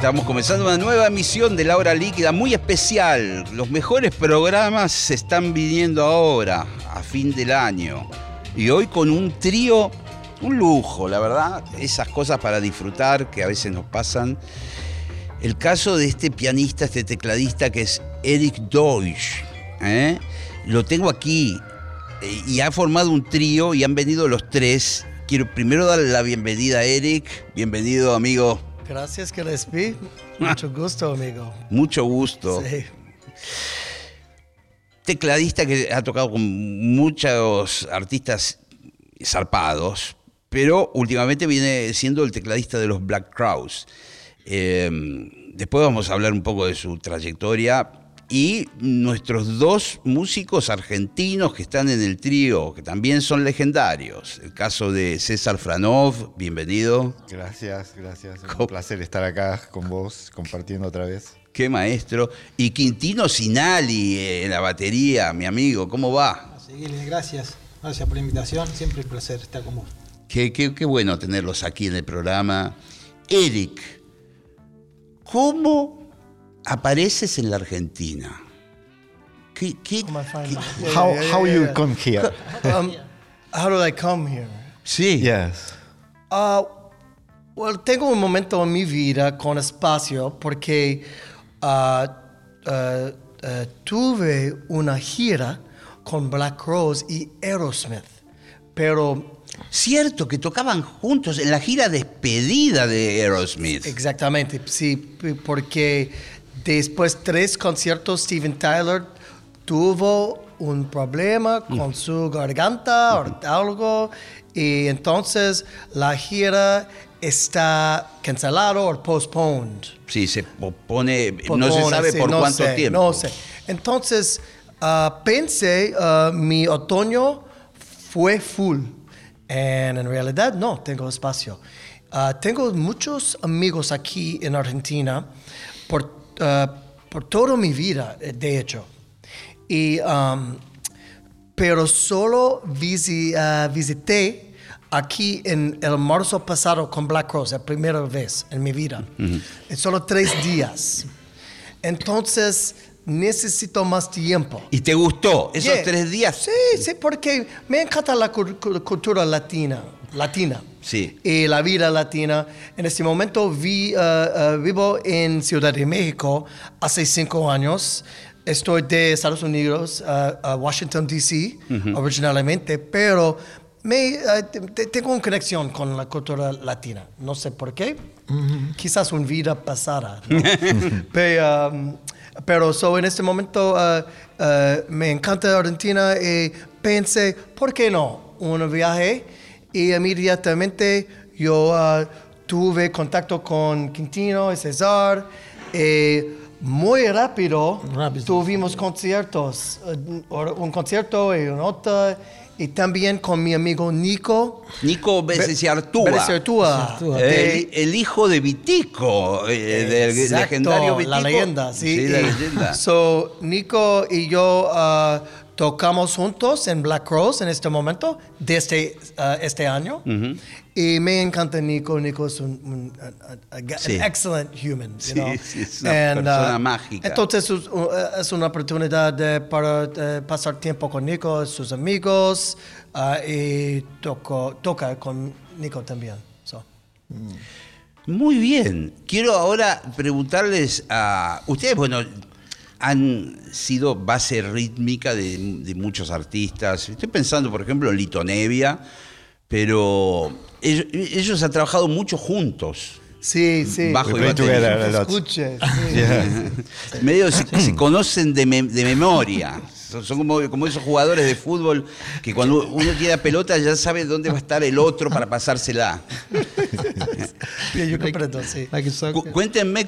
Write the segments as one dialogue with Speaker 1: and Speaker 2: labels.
Speaker 1: Estamos comenzando una nueva emisión de La Hora Líquida muy especial. Los mejores programas se están viniendo ahora, a fin del año. Y hoy con un trío, un lujo, la verdad. Esas cosas para disfrutar que a veces nos pasan. El caso de este pianista, este tecladista que es Eric Deutsch. ¿eh? Lo tengo aquí eh, y ha formado un trío y han venido los tres. Quiero primero darle la bienvenida a Eric. Bienvenido, amigo.
Speaker 2: Gracias, Gillespie. Mucho gusto, amigo.
Speaker 1: Mucho gusto.
Speaker 2: Sí.
Speaker 1: Tecladista que ha tocado con muchos artistas zarpados, pero últimamente viene siendo el tecladista de los Black Crowes. Eh, después vamos a hablar un poco de su trayectoria y nuestros dos músicos argentinos que están en el trío, que también son legendarios. El caso de César Franov, bienvenido.
Speaker 3: Gracias, gracias. Un placer estar acá con vos, compartiendo otra vez.
Speaker 1: Qué maestro. Y Quintino Sinali eh, en la batería, mi amigo, ¿cómo va?
Speaker 4: Gracias. Gracias por la invitación. Siempre un placer estar con vos.
Speaker 1: Qué, qué- qué bueno tenerlos aquí en el programa. Eric, ¿cómo apareces en la Argentina? ¿Qué, qué- qué-
Speaker 3: How,
Speaker 2: yeah, yeah,
Speaker 3: how
Speaker 2: yeah,
Speaker 3: you come here?
Speaker 2: Um, how did I come here?
Speaker 1: Sí.
Speaker 3: Yes.
Speaker 2: Uh, well, tengo un momento en mi vida con espacio porque uh, uh, uh, tuve una gira con Black Rose y Aerosmith, pero
Speaker 1: Cierto que tocaban juntos en la gira despedida de Aerosmith.
Speaker 2: Exactamente, sí, porque después tres conciertos Steven Tyler tuvo un problema con su garganta o algo y entonces la gira está cancelado o postponed.
Speaker 1: Sí, se pone, no se sabe
Speaker 2: sí,
Speaker 1: por
Speaker 2: no
Speaker 1: cuánto
Speaker 2: sé,
Speaker 1: tiempo.
Speaker 2: No sé. Entonces ah, pensé ah, mi otoño fue full. And en realidad no, tengo espacio. Ah, tengo muchos amigos aquí en Argentina por, ah, por toda mi vida, eh, de hecho. Y, um, pero solo visi- ah, visité aquí en el marzo pasado con Black Rose, la primera vez en mi vida. En solo tres días. Entonces necesito más tiempo.
Speaker 1: ¿Y te gustó esos
Speaker 2: Yeah.
Speaker 1: tres días?
Speaker 2: Sí, sí, porque me encanta la cul- cul- cultura latina. latina.
Speaker 1: Sí.
Speaker 2: Y la vida latina. En este momento vi, ah, ah, vivo en Ciudad de México hace cinco años. Estoy de Estados Unidos, a Washington, D.C., originalmente, pero me, te- te- tengo una conexión con la cultura latina. No sé por qué. Quizás una vida pasada. ¿no? pero, um, pero so, en este momento me encanta Argentina y pensé, ¿por qué no? Un viaje y inmediatamente yo ah, tuve contacto con Quintino y César. y muy rápido,
Speaker 4: Rápido.
Speaker 2: tuvimos conciertos, eh, un concierto y un otro, y también con mi amigo Nico.
Speaker 1: Nico Becesiartúa.
Speaker 2: Becesiartúa.
Speaker 4: Becesiartúa.
Speaker 1: El, el hijo de Vitico, eh, del legendario Vitico.
Speaker 2: La leyenda, sí.
Speaker 1: la
Speaker 2: Y-
Speaker 1: leyenda.
Speaker 2: So, Nico y yo ah, tocamos juntos en Black Rose en este momento, desde ah, este año. Y me encanta Nico. Nico es un, un- a- a- a-
Speaker 1: Sí.
Speaker 2: an excellent human. you
Speaker 1: Sí,
Speaker 2: know.
Speaker 1: sí, es una persona mágica.
Speaker 2: Entonces es, uh, es una oportunidad de- para eh, pasar tiempo con Nico, sus amigos, ah, y toco, toca con Nico también. So.
Speaker 1: Muy bien. Quiero ahora preguntarles a ustedes, bueno, han sido base rítmica de, de muchos artistas. Estoy pensando, por ejemplo, en Lito Nevia, pero ellos, ellos han trabajado mucho juntos.
Speaker 2: Sí, sí.
Speaker 1: Bajo
Speaker 3: We
Speaker 1: y batería.
Speaker 3: together a lot.
Speaker 2: Escuche, sí.
Speaker 3: Yeah.
Speaker 1: Medio se, se conocen de, me- de memoria. Son, son como, como esos jugadores de fútbol que cuando uno tiene la pelota ya sabe dónde va a estar el otro para pasársela.
Speaker 2: Yo comprendo, sí.
Speaker 1: Cu- Cuéntenme,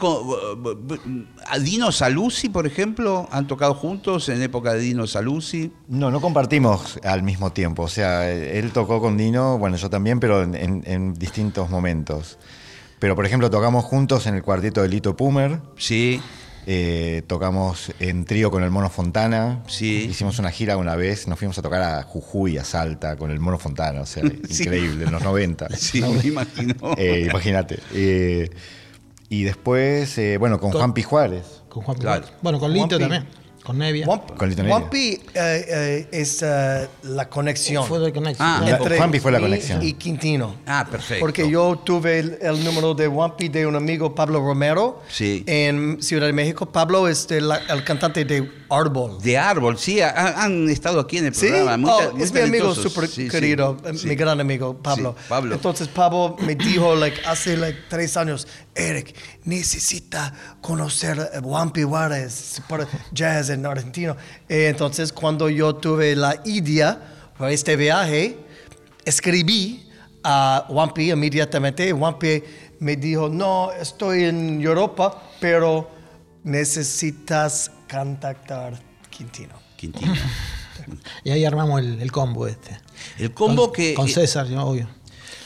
Speaker 1: a Dino Saluzzi, por ejemplo, ¿han tocado juntos en época de Dino Saluzzi?
Speaker 3: No, no compartimos al mismo tiempo. O sea, él tocó con Dino, bueno, yo también, pero en, en- en distintos momentos. Pero, por ejemplo, tocamos juntos en el cuarteto de Lito Pumer.
Speaker 1: Sí,
Speaker 3: eh, tocamos en trío con el Mono Fontana.
Speaker 1: Sí.
Speaker 3: Hicimos una gira una vez, nos fuimos a tocar a Jujuy, a Salta, con el Mono Fontana. O sea,
Speaker 1: Sí.
Speaker 3: increíble, en los 90.
Speaker 1: sí, me imagino.
Speaker 3: Eh, Imagínate. Eh, y después, eh, bueno, con
Speaker 4: Con-
Speaker 3: Juan Juárez.
Speaker 4: Con Juan
Speaker 1: Claro.
Speaker 4: Bueno, con Lito también. Con Nevia.
Speaker 2: Wamp-
Speaker 3: Con Lito Nevia.
Speaker 2: Wampi eh, eh, es eh, la conexión
Speaker 4: Fue de conexión.
Speaker 1: Ah.
Speaker 3: La- Juanpi fue la
Speaker 2: mí
Speaker 3: conexión.
Speaker 2: Y Quintino.
Speaker 1: Ah, perfecto.
Speaker 2: Porque yo tuve el, el número de Wampi de un amigo, Pablo Romero,
Speaker 1: Sí.
Speaker 2: en Ciudad de México. Pablo es de la- el cantante de Árbol.
Speaker 1: De árbol, sí, ha- han estado aquí en el
Speaker 2: Sí,
Speaker 1: programa. muy
Speaker 2: Oh,
Speaker 1: muy
Speaker 2: es mi amigo
Speaker 1: talentosos.
Speaker 2: súper
Speaker 1: Sí, sí,
Speaker 2: querido,
Speaker 1: sí.
Speaker 2: mi gran amigo Pablo.
Speaker 1: Sí, Pablo.
Speaker 2: Entonces Pablo me dijo like, hace like, tres años, Eric, necesita conocer a Wampi Juárez por jazz en Argentina. Eh, entonces cuando yo tuve la idea para este viaje, escribí a Wampi inmediatamente. Wampi me dijo, no, estoy en Europa, pero necesitas contactar Quintino.
Speaker 1: Quintino.
Speaker 4: Y ahí armamos el, el combo este.
Speaker 1: El combo
Speaker 4: Con-
Speaker 1: que.
Speaker 4: Con
Speaker 1: eh,
Speaker 4: César, yo, obvio.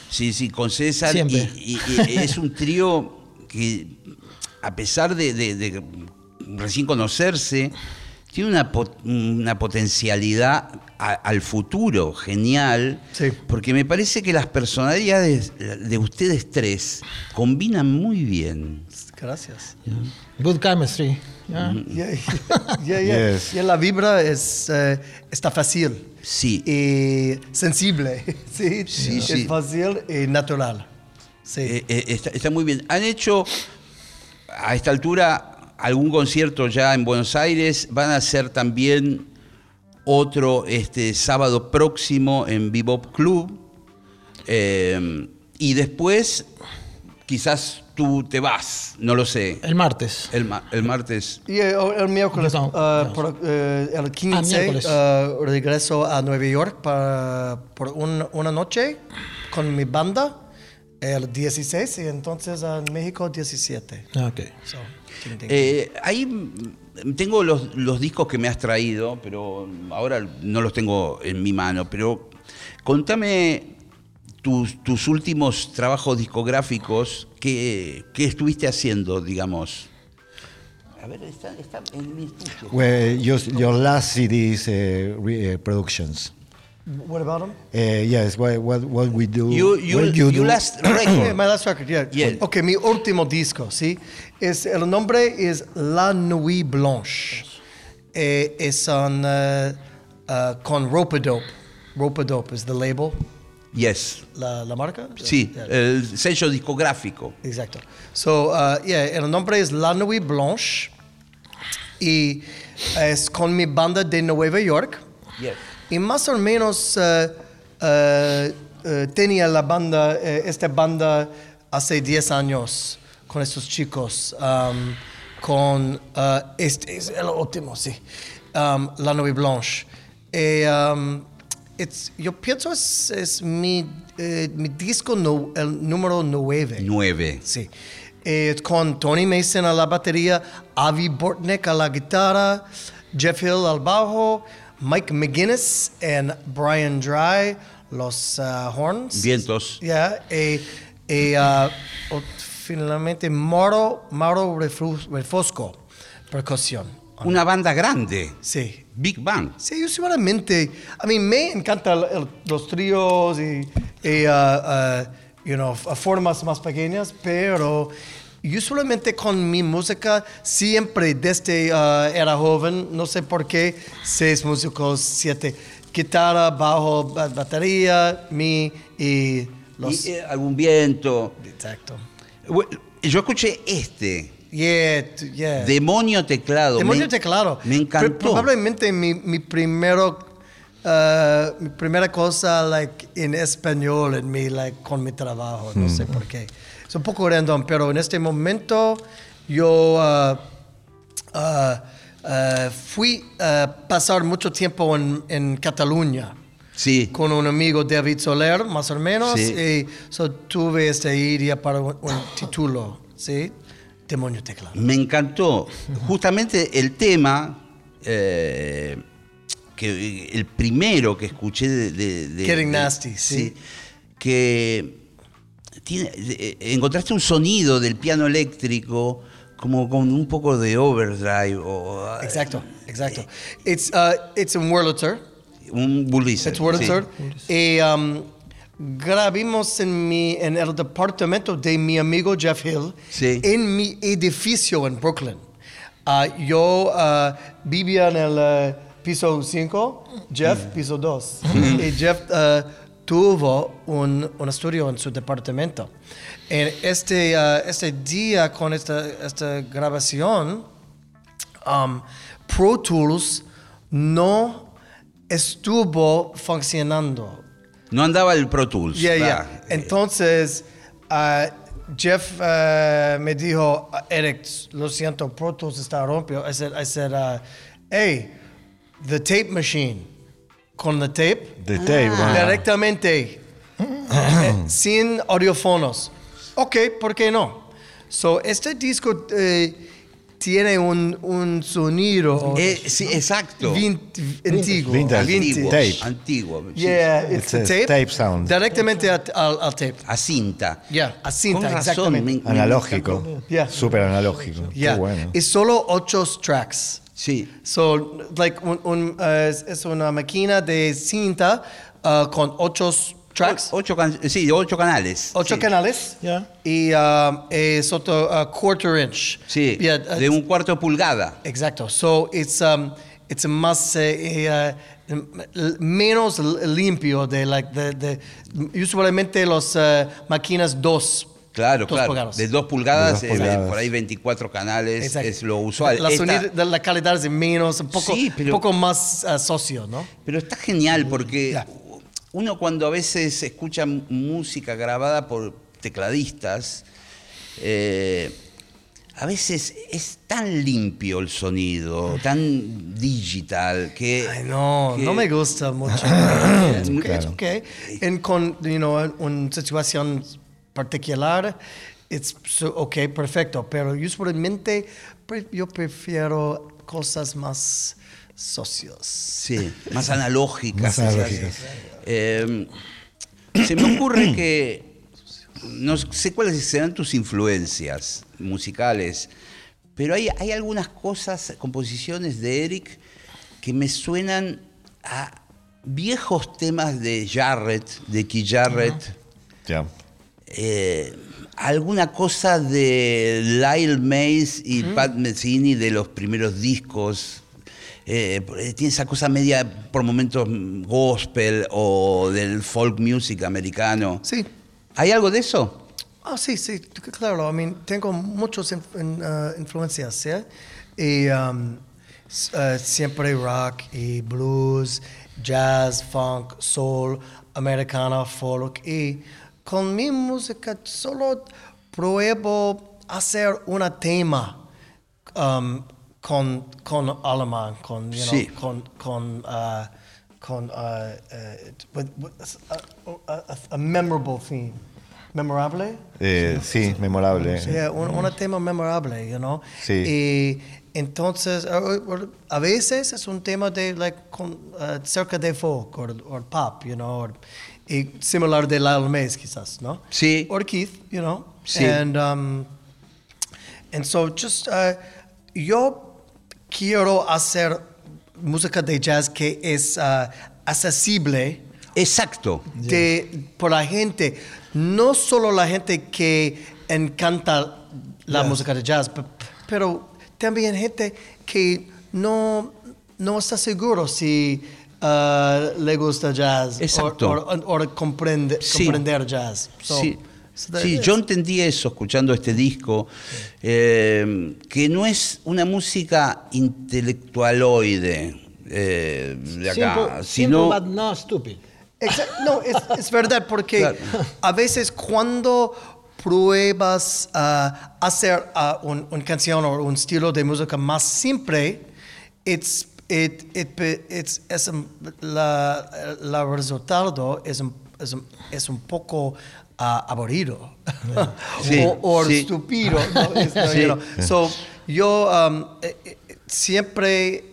Speaker 1: Sí, sí, con César.
Speaker 4: Siempre.
Speaker 1: Y, y- y es un trío que, a pesar de, de- de recién conocerse, tiene una, pot- una potencialidad a- al futuro genial.
Speaker 2: Sí.
Speaker 1: Porque me parece que las personalidades de ustedes tres combinan muy bien.
Speaker 2: Gracias.
Speaker 4: Good chemistry. yeah.
Speaker 2: Yeah, yeah, yeah.
Speaker 3: Yes.
Speaker 2: Yeah, la vibra es, eh, está fácil
Speaker 1: Sí.
Speaker 2: y sensible. Sí,
Speaker 1: Sí,
Speaker 2: es fácil y natural. Sí.
Speaker 1: Eh, eh, está, está muy bien. ¿Han hecho a esta altura algún concierto ya en Buenos Aires? ¿Van a hacer también otro este sábado próximo en Bebop Club? Eh, y después, quizás tú te vas, no lo sé.
Speaker 4: El martes.
Speaker 1: El, ma- el martes.
Speaker 2: Y eh, el miércoles,
Speaker 4: No, no.
Speaker 2: por, eh, el 15,
Speaker 4: miércoles.
Speaker 2: ah, regreso a Nueva York para, por un- una noche con mi banda. El 16 y entonces en México 17.
Speaker 4: Ok.
Speaker 2: So.
Speaker 1: Eh, ahí tengo los, los discos que me has traído, pero ahora no los tengo en mi mano. Pero contame tus, tus últimos trabajos discográficos, ¿qué, qué estuviste haciendo, digamos? A ver, está, está en mi estuche.
Speaker 3: Well, your, your last CD's uh, re, uh, productions.
Speaker 2: What about them?
Speaker 3: Uh, yes, what, what, what we do.
Speaker 1: You, you,
Speaker 3: what
Speaker 1: you
Speaker 3: do-
Speaker 1: last
Speaker 2: Yeah,
Speaker 1: record.
Speaker 2: my last record, yeah.
Speaker 1: Yeah.
Speaker 2: Ok, mi último disco, ¿sí? Es, el nombre es La Nuit Blanche. Eh, es un, uh, uh, con Rope-A-Dope. Rope-A-Dope is the label,
Speaker 1: Yes.
Speaker 2: la, la marca.
Speaker 1: Sí,
Speaker 2: Yeah.
Speaker 1: el sello discográfico.
Speaker 2: Exacto. So, uh, yeah, el nombre es La Nuit Blanche y es con mi banda de Nueva York.
Speaker 1: Yes.
Speaker 2: Y más o menos uh, uh, tenía la banda, esta banda hace 10 años con estos chicos, um, con este es el último, sí, um, La Nuit Blanche. Eh, um, it's- yo pienso es, es mi, eh, mi disco no- el número 9.
Speaker 1: Nueve.
Speaker 2: Sí. Eh, con Tony Mason a la batería, Avi Bortnick a la guitarra, Jeff Hill al bajo, Mike McGuinness y Brian Dry los uh, horns.
Speaker 1: Vientos.
Speaker 2: Yeah, y, y, uh, o- finalmente Mauro, Mauro Refosco, percusión.
Speaker 1: Una banda grande.
Speaker 2: Sí.
Speaker 1: Big Bang.
Speaker 2: Sí, usualmente, a mí me encantan los tríos y, y, uh, uh, you know, formas más pequeñas, pero usualmente con mi música, siempre desde uh, era joven, no sé por qué, seis músicos, siete, guitarra, bajo, ba- batería, mi y los...
Speaker 1: Y, eh, algún viento.
Speaker 2: Exacto.
Speaker 1: Yo escuché este.
Speaker 2: Yeah, yeah.
Speaker 1: Demonio teclado.
Speaker 2: Demonio
Speaker 1: Me-
Speaker 2: teclado.
Speaker 1: Me encantó.
Speaker 2: Pro- Probablemente mi, mi primero, uh, mi primera cosa like, en español en mi, like, con mi trabajo, no sé por qué. Es un poco random, pero en este momento yo uh, uh, uh, fui a pasar mucho tiempo en, en Cataluña
Speaker 1: Sí.
Speaker 2: con un amigo David Soler, más o menos,
Speaker 1: Sí.
Speaker 2: y so, tuve esta idea para un, un título, ¿sí? Demonio Teclado.
Speaker 1: Me encantó. Justamente el tema, eh, que el primero que escuché de... de- de-
Speaker 2: Getting
Speaker 1: de-
Speaker 2: Nasty, sí.
Speaker 1: que tiene, eh, encontraste un sonido del piano eléctrico como con un poco de overdrive o
Speaker 2: Exacto, exacto. It's, uh, it's in Wurlitzer.
Speaker 1: un Wurlitzer.
Speaker 2: It's Wurlitzer.
Speaker 1: sí.
Speaker 2: Y um, grabamos en, mi, en el departamento de mi amigo Jeff Hill,
Speaker 1: Sí.
Speaker 2: en mi edificio en Brooklyn. Ah, yo ah, vivía en el eh, piso 5, Jeff piso 2. y Jeff ah, tuvo un, un estudio en su departamento. En este, ah, este día con esta, esta grabación, um, Pro Tools no estuvo funcionando.
Speaker 1: No andaba el Pro Tools.
Speaker 2: Yeah, yeah. Entonces, uh, Jeff uh, me dijo, "Uh, Eric, lo siento, Pro Tools está rompido. I said, I said uh, hey, the tape machine, con the tape,
Speaker 3: The tape, bueno.
Speaker 2: directamente, eh, sin audiofonos. Ok, ¿por qué no? So, este disco eh, tiene un, un sonido
Speaker 1: Eh, sí, exacto.
Speaker 2: vin- antiguo.
Speaker 3: Vintage.
Speaker 1: Antiguo.
Speaker 3: Tape.
Speaker 1: Antiguo. sí.
Speaker 2: Yeah, it's,
Speaker 3: It's
Speaker 2: a tape.
Speaker 3: tape sound.
Speaker 2: Directamente al, al- al tape.
Speaker 1: A cinta.
Speaker 2: Yeah, a cinta,
Speaker 1: Con razón,
Speaker 2: exactamente.
Speaker 1: me-
Speaker 3: Analógico.
Speaker 2: Yeah.
Speaker 3: Súper analógico.
Speaker 2: Yeah.
Speaker 3: Qué bueno.
Speaker 2: Es solo ocho tracks.
Speaker 1: Sí.
Speaker 2: So, like, un, un, uh, es- es una máquina de cinta uh, con ocho tracks,
Speaker 1: O- Ocho, can- sí, ocho canales.
Speaker 2: ocho
Speaker 1: sí.
Speaker 2: canales.
Speaker 4: Yeah.
Speaker 2: Y um, es otro uh, quarter inch.
Speaker 1: Sí,
Speaker 2: Yeah, uh,
Speaker 1: de un cuarto de pulgada.
Speaker 2: Exacto. So, it's, um, it's más, eh, eh, uh, menos limpio de, like, de, de usualmente las uh, máquinas dos.
Speaker 1: Claro,
Speaker 2: dos
Speaker 1: claro.
Speaker 2: pulgadas.
Speaker 1: De dos pulgadas,
Speaker 3: De dos
Speaker 1: eh, por ahí 24 canales
Speaker 2: Exacto.
Speaker 1: es lo usual.
Speaker 2: La,
Speaker 1: Esta-
Speaker 2: sonido- de la calidad es menos, un poco,
Speaker 1: Sí, pero-
Speaker 2: poco más uh, socio, ¿no?
Speaker 1: Pero está genial porque
Speaker 2: Ya.
Speaker 1: uno cuando a veces escucha música grabada por tecladistas, eh, a veces es tan limpio el sonido, tan digital, que...
Speaker 2: Ay, no,
Speaker 1: que-
Speaker 2: no me gusta mucho.
Speaker 3: Claro.
Speaker 2: okay. En con, you know, en una situación particular, it's so- ok, perfecto. Pero usualmente pre- yo prefiero cosas más socios.
Speaker 1: Sí, más analógicas.
Speaker 3: Más analógicas.
Speaker 1: Eh, se me ocurre que no sé cuáles serán tus influencias musicales, pero hay, hay algunas cosas, composiciones de Eric, que me suenan a viejos temas de Jarrett, de Keith Jarrett.
Speaker 3: Ya.
Speaker 1: Eh, alguna cosa de Lyle Mays y Pat Metheny de los primeros discos. Eh, tiene esa cosa media por momentos gospel o del folk music americano.
Speaker 2: Sí.
Speaker 1: ¿Hay algo de eso?
Speaker 2: Ah, sí, sí, c- claro. I mean, tengo muchas in- uh, influencias, ¿sí? Y um, uh, siempre rock y blues, jazz, funk, soul, americana, folk. Y con mi música solo pruebo hacer un tema um, con, con alemán, con, you know,
Speaker 1: Sí.
Speaker 2: con, con, uh, con uh, uh, with- with a, a- a- a memorable theme. Memorable?
Speaker 3: Eh, sí, memorable.
Speaker 2: Yeah, un, un tema memorable, you know.
Speaker 3: Sí.
Speaker 2: Y entonces, a, a veces es un tema de, like, con, uh, cerca de folk o pop, you know, or- y similar de Lyle Mays, quizás, ¿no?
Speaker 1: Sí.
Speaker 2: Or Keith, you know.
Speaker 1: Sí.
Speaker 2: And, um, and so just, uh, yo quiero hacer música de jazz que es uh, accesible
Speaker 1: Exacto.
Speaker 2: de, por la gente, no solo la gente que encanta la música de jazz, pe- pero también gente que no, no está seguro si uh, le gusta jazz
Speaker 1: Exacto.
Speaker 2: o, comprende-
Speaker 1: Sí.
Speaker 2: comprender jazz. So-
Speaker 1: sí,
Speaker 2: so
Speaker 1: Sí, yo entendí eso escuchando este disco, eh, que no es una música intelectualoide eh, de acá,
Speaker 4: Simple,
Speaker 1: sino...
Speaker 4: simple but not stupid.
Speaker 2: No, es, es verdad, porque
Speaker 1: Claro.
Speaker 2: a veces cuando pruebas a hacer ah, un- una canción o un estilo de música más simple, it's, it, it, it's, es un- la, la resultado es un, es un, es un poco ah, aburrido
Speaker 1: Sí,
Speaker 2: o, o
Speaker 1: sí.
Speaker 2: estúpido. ¿no?
Speaker 1: Sí.
Speaker 2: you know. So, yo um, eh, eh, siempre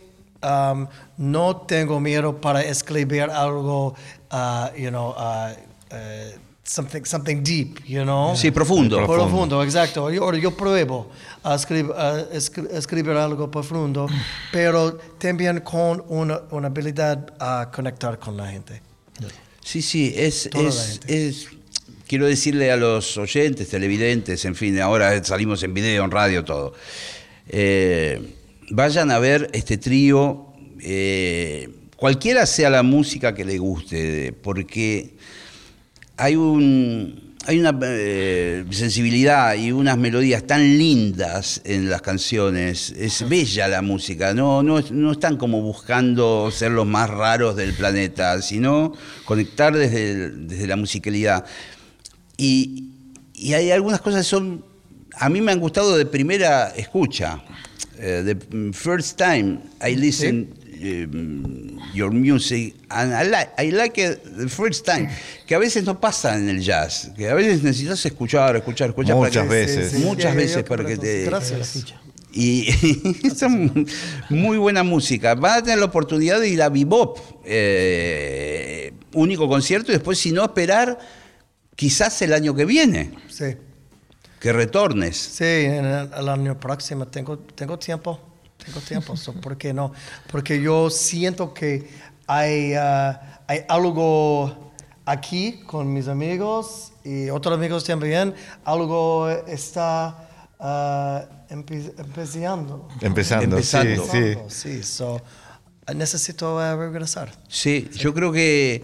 Speaker 2: um, no tengo miedo para escribir algo, uh, you know, uh, uh, something, something deep, you know.
Speaker 1: Sí, profundo.
Speaker 3: Profundo.
Speaker 2: Profundo, exacto. Yo, yo pruebo a escribir, a escri- escribir algo profundo, pero también con una, una habilidad a conectar con la gente.
Speaker 1: Sí, sí, es, es, quiero decirle a los oyentes, televidentes, en fin, ahora salimos en video, en radio, todo. Eh, vayan a ver este trío, eh, cualquiera sea la música que le guste, porque hay un hay una eh, sensibilidad y unas melodías tan lindas en las canciones. Es bella la música, no, no, es- no están como buscando ser los más raros del planeta, sino conectar desde, desde la musicalidad. Y, y hay algunas cosas que son, a mí me han gustado de primera escucha. Eh, the first time I listen um, your music and I like, I like it the first time, que a veces no pasa en el jazz, que a veces necesitas escuchar, escuchar, escuchar. para
Speaker 3: Muchas
Speaker 1: que-
Speaker 3: veces.
Speaker 1: Muchas
Speaker 2: Sí,
Speaker 1: veces para que te...
Speaker 2: Gracias.
Speaker 1: Y son muy buena música. Van a tener la oportunidad de ir a Bebop, eh, único concierto, y después, si no, esperar quizás el año que viene,
Speaker 2: Sí.
Speaker 1: que retornes.
Speaker 2: Sí, en el, el año próximo tengo, tengo tiempo, tengo tiempo, so, ¿por qué no? Porque yo siento que hay, ah, hay algo aquí con mis amigos y otros amigos también, algo está ah, empe- empezando.
Speaker 3: Empezando,
Speaker 1: Empezando.
Speaker 3: sí, sí.
Speaker 2: Sí, so, necesito ah, regresar.
Speaker 1: Sí, yo creo que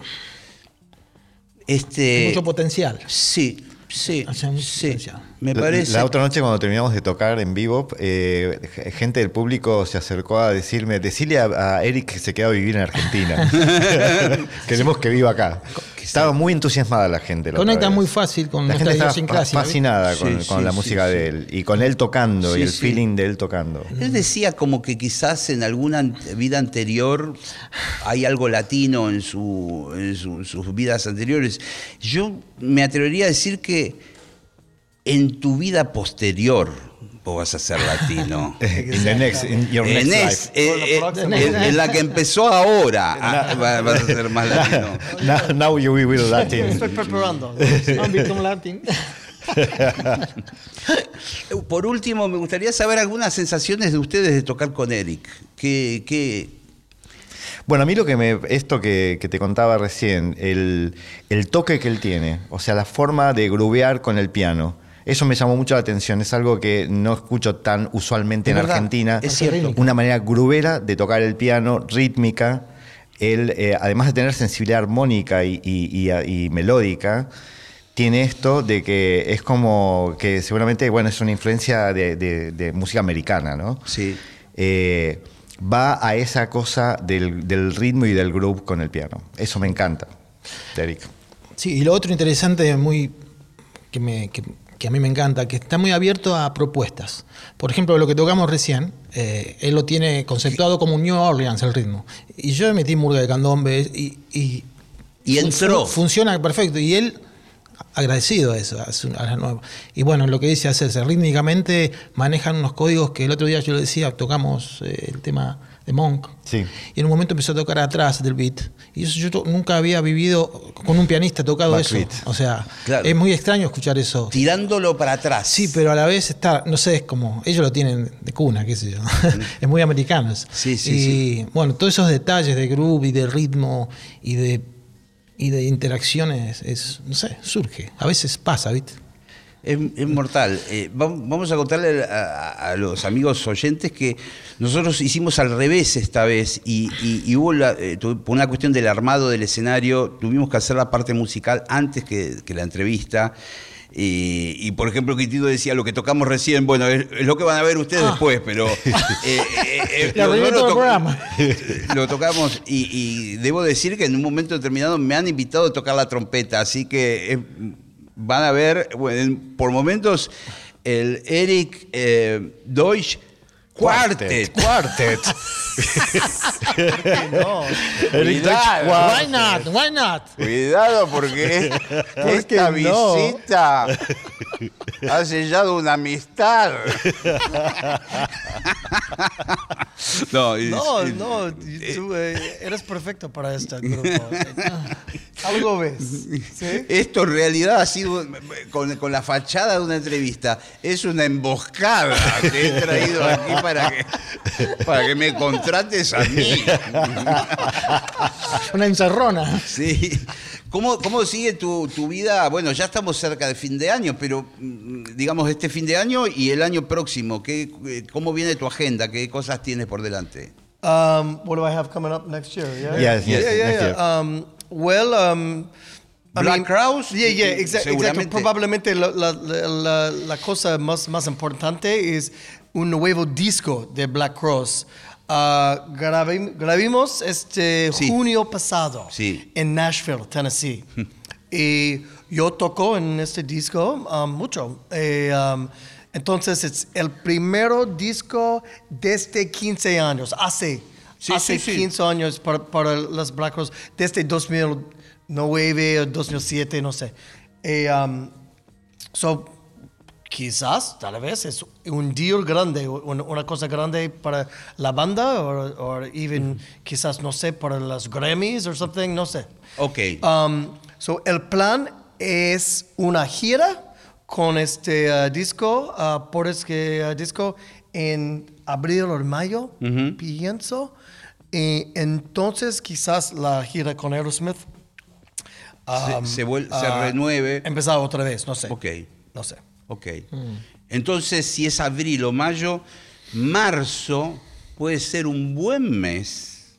Speaker 1: este
Speaker 4: Hay mucho potencial.
Speaker 1: sí, sí, sí,
Speaker 4: potencial.
Speaker 1: Me
Speaker 3: La-
Speaker 1: parece.
Speaker 3: La otra noche cuando terminamos de tocar en vivo, eh, gente del público se acercó a decirme, decirle a, a Eric que se queda a vivir en Argentina. Queremos que viva acá. Estaba muy entusiasmada la gente. la
Speaker 4: Conecta muy fácil con
Speaker 3: la gente estaba
Speaker 4: idiosincrasia,
Speaker 3: fa- fascinada con,
Speaker 1: Sí,
Speaker 3: con
Speaker 1: sí,
Speaker 3: la
Speaker 1: sí,
Speaker 3: música
Speaker 1: sí.
Speaker 3: de él y con él tocando
Speaker 1: Sí,
Speaker 3: y el
Speaker 1: sí.
Speaker 3: feeling de él tocando.
Speaker 1: Él decía como que quizás en alguna vida anterior hay algo latino en, su, en su- sus vidas anteriores. Yo me atrevería a decir que en tu vida posterior vos vas a ser latino.
Speaker 3: In the next, in your next
Speaker 1: en,
Speaker 3: life.
Speaker 1: eh, eh, en- en la que empezó ahora ah, va- vas a ser más latino.
Speaker 3: Now, now you will be Latin.
Speaker 2: Estoy preparando.
Speaker 4: Ámbito latín.
Speaker 1: Por último, me gustaría saber algunas sensaciones de ustedes de tocar con Eric. ¿Qué, qué,
Speaker 3: Bueno, a mí lo que me. Esto que, que te contaba recién, el, el toque que él tiene, o sea, la forma de grubear con el piano. Eso me llamó mucho la atención. Es algo que no escucho tan usualmente en
Speaker 1: verdad,
Speaker 3: Argentina.
Speaker 1: es cierto.
Speaker 3: Una manera grubera de tocar el piano, rítmica. Él, eh, además de tener sensibilidad armónica y, y- y- y melódica, tiene esto de que es como que seguramente, bueno, es una influencia de, de- de música americana, ¿no?
Speaker 1: Sí.
Speaker 3: eh, va a esa cosa del, del ritmo y del groove con el piano. Eso me encanta, Derek.
Speaker 4: Sí, y lo otro interesante, muy que, me- que- que a mí me encanta, que está muy abierto a propuestas. Por ejemplo, lo que tocamos recién, eh, él lo tiene conceptuado como un New Orleans el ritmo. Y yo metí murga de candombe y, y,
Speaker 1: Y entró.
Speaker 4: fun- funciona perfecto. Y él agradecido a eso, a, su- a la nueva. Y bueno, lo que dice hacerse, rítmicamente manejan unos códigos que el otro día yo le decía, tocamos eh, el tema de Monk.
Speaker 3: Sí.
Speaker 4: Y en un momento empezó a tocar atrás del beat. Y eso yo nunca había vivido con un pianista tocado eso. O sea,
Speaker 1: Claro.
Speaker 4: es muy extraño escuchar eso.
Speaker 1: Tirándolo para atrás.
Speaker 4: Sí, pero a la vez está, no sé, es como, ellos lo tienen de cuna, qué sé yo. es muy americano.
Speaker 1: Sí, sí,
Speaker 4: y
Speaker 1: sí.
Speaker 4: bueno, todos esos detalles de groove y de ritmo y de, y de interacciones, es, no sé, surge. A veces pasa, ¿viste?
Speaker 1: Es, es mortal. Eh, va- vamos a contarle a, a los amigos oyentes que nosotros hicimos al revés esta vez y, y- y hubo la- eh, por una cuestión del armado del escenario, tuvimos que hacer la parte musical antes que, que la entrevista. Y, y, por ejemplo, Quintino decía lo que tocamos recién, bueno, es, es lo que van a ver ustedes
Speaker 4: Ah.
Speaker 1: después, pero eh, eh, eh,
Speaker 4: el
Speaker 1: toc-
Speaker 4: programa.
Speaker 1: lo tocamos y, y debo decir que en un momento determinado me han invitado a tocar la trompeta, así que eh, van a ver, bueno, en- por momentos, el Eric eh, Deutsch Quartet.
Speaker 3: Quartet.
Speaker 2: No.
Speaker 1: Cuidado.
Speaker 4: Why not? Why not?
Speaker 1: Cuidado porque esta
Speaker 3: no?
Speaker 1: visita ha sellado una amistad. no,
Speaker 2: No, no, tú eh, eres perfecto para este grupo. Algo ves. ¿sí?
Speaker 1: Esto en realidad ha sido, con, con la fachada de una entrevista, es una emboscada que he traído aquí para que, para que me contrates a mí.
Speaker 4: Una encerrona.
Speaker 1: Sí. ¿Cómo, cómo sigue tu, tu vida? Bueno, ya estamos cerca de fin de año, pero mm, digamos este fin de año y el año próximo, ¿qué, eh, ¿cómo viene tu agenda? ¿Qué cosas tienes por delante?
Speaker 2: Um, what do I have coming up next year? Yeah,
Speaker 3: Yes, yes,
Speaker 2: yeah, yeah. yeah. Um, well, um, I
Speaker 1: Black
Speaker 2: mean-
Speaker 1: Crowes,
Speaker 2: Yeah, yeah, exa- exacto.
Speaker 1: seguramente.
Speaker 2: Probablemente la, la, la, la cosa más, más importante es un nuevo disco de Black Cross. Ah, gravi- grabimos este
Speaker 1: Sí.
Speaker 2: junio pasado
Speaker 1: Sí.
Speaker 2: en Nashville, Tennessee. y yo toco en este disco um, mucho. Eh, um, entonces, es el primero disco desde 15 años, hace,
Speaker 1: Sí,
Speaker 2: hace
Speaker 1: sí, sí.
Speaker 2: 15 años para, para los Black Rose, desde 2009 o 2007, no sé. Eh, um, so, quizás, tal vez, es un deal grande, una, cosa grande para la banda, o even quizás, no sé, para los Grammys o something, no sé.
Speaker 1: Ok.
Speaker 2: Um, so, el plan es una gira con este uh, disco, uh, por este uh, disco en abril o mayo, pienso. Y entonces quizás la gira con Aerosmith
Speaker 1: Se- se se
Speaker 2: ah,
Speaker 1: renueve.
Speaker 2: Empezar otra vez, no sé.
Speaker 1: Ok.
Speaker 2: No sé.
Speaker 1: Ok. Entonces, si es abril o mayo, marzo puede ser un buen mes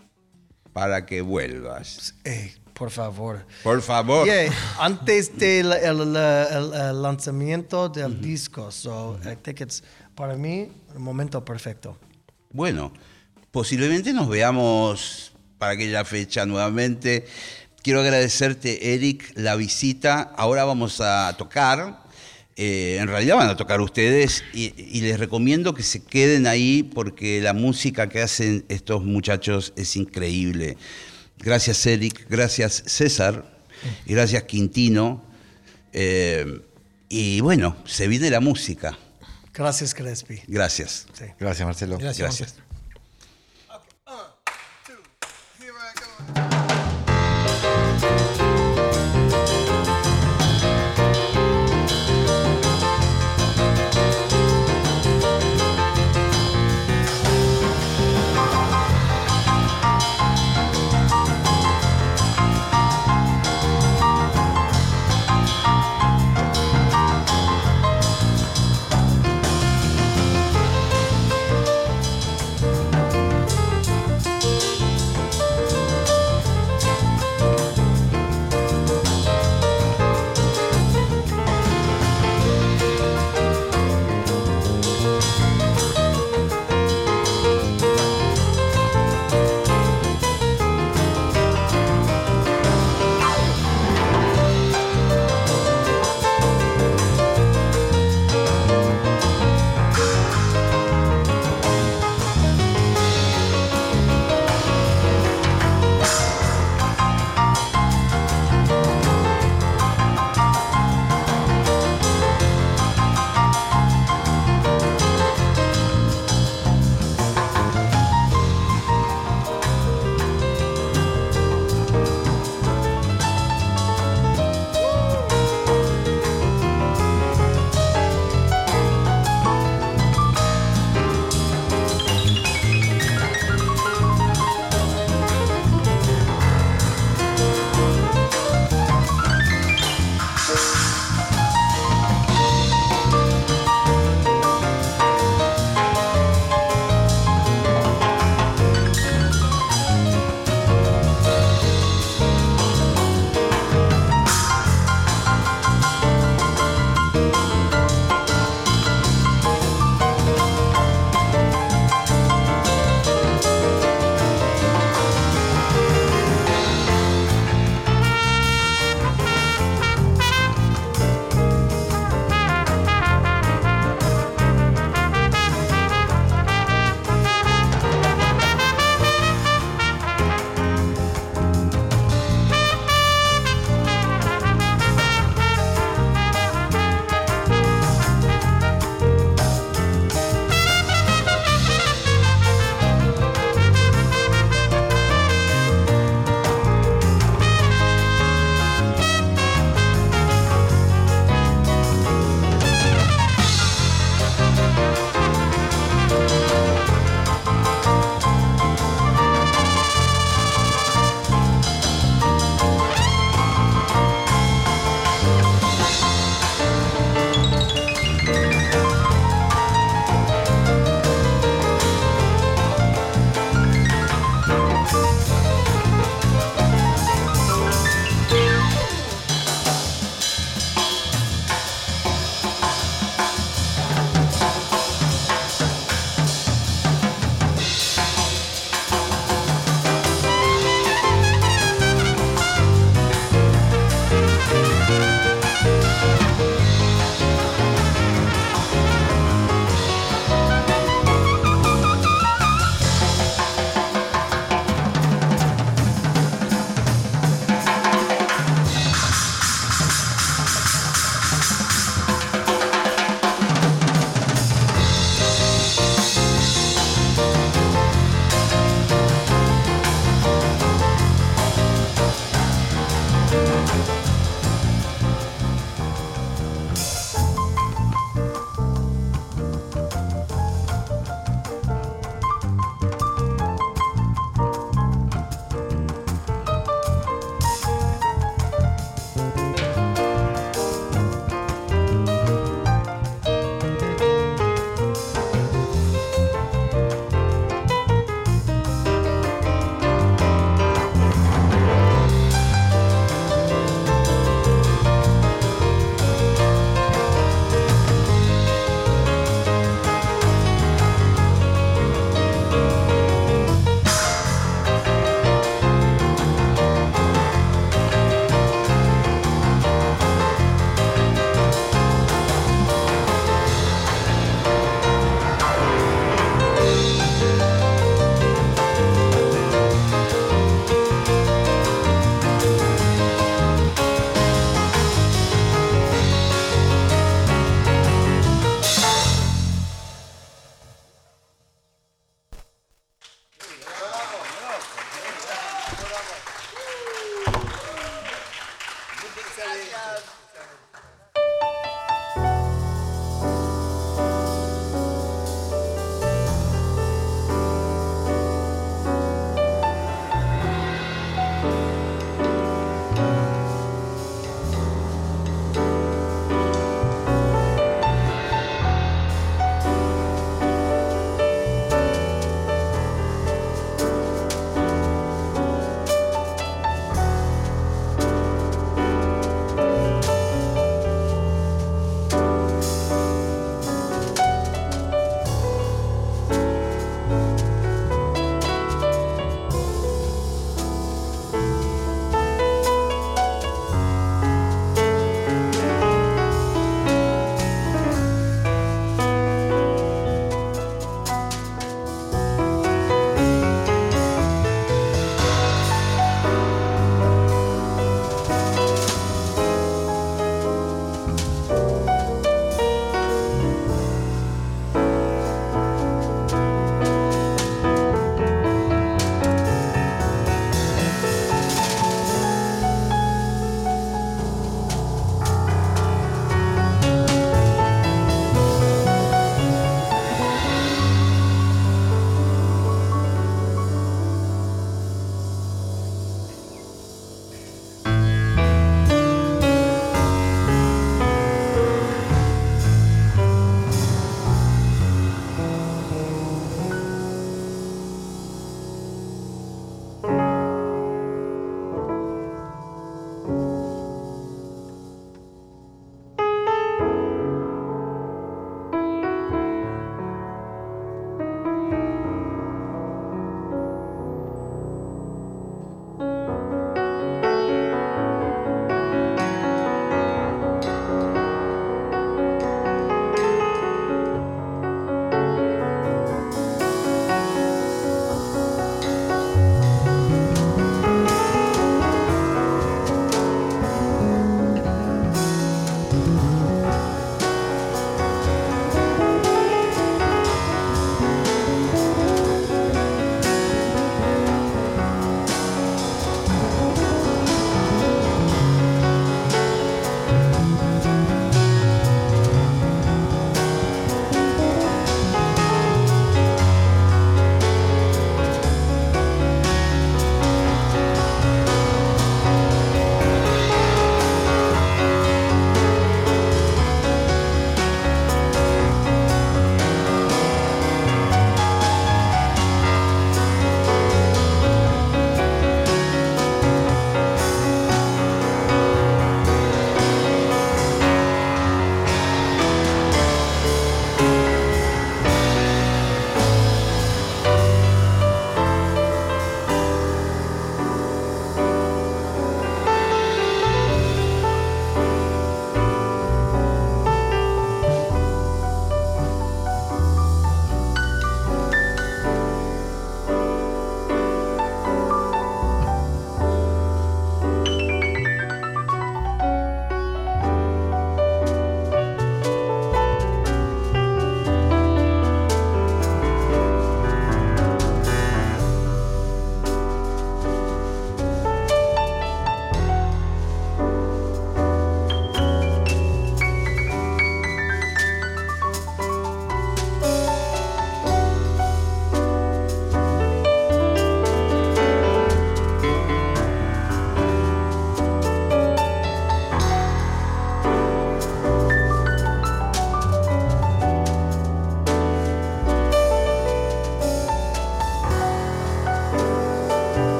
Speaker 1: para que vuelvas.
Speaker 2: Eh, por favor.
Speaker 1: Por favor.
Speaker 2: Yeah, antes del el, el- el- el lanzamiento del disco. So, I think it's, para mí, el momento perfecto.
Speaker 1: Bueno, posiblemente nos veamos para aquella fecha nuevamente. Quiero agradecerte, Eric, la visita. Ahora vamos a tocar. Eh, en realidad van a tocar ustedes y, y les recomiendo que se queden ahí porque la música que hacen estos muchachos es increíble. Gracias, Eric. Gracias, César. Y gracias, Quintino. Eh, y bueno, se viene la música.
Speaker 2: Gracias, Crespi.
Speaker 1: Gracias.
Speaker 2: Sí.
Speaker 3: Gracias, Marcelo.
Speaker 4: Gracias.
Speaker 1: Gracias.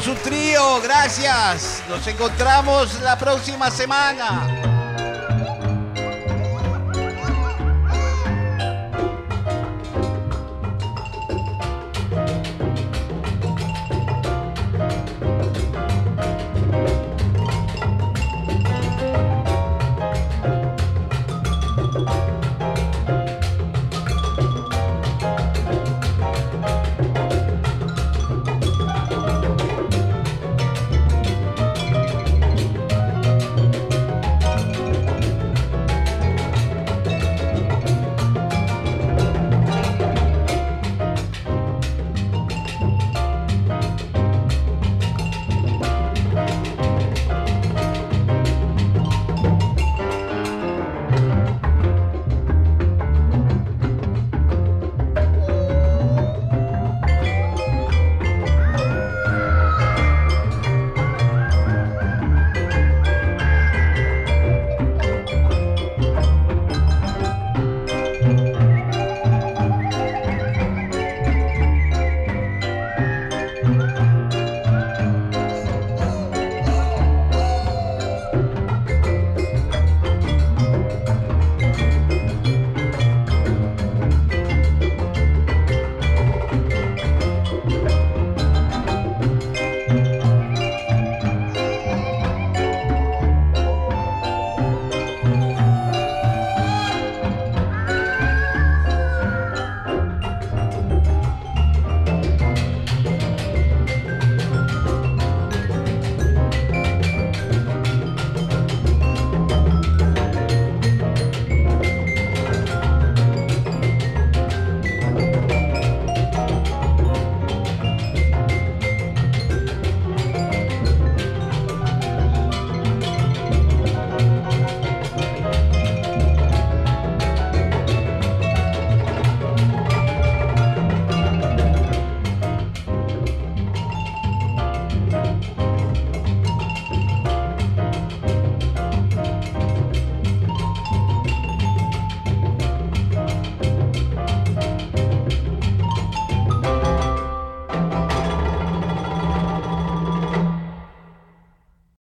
Speaker 1: Su trío. Gracias. Nos encontramos la próxima semana.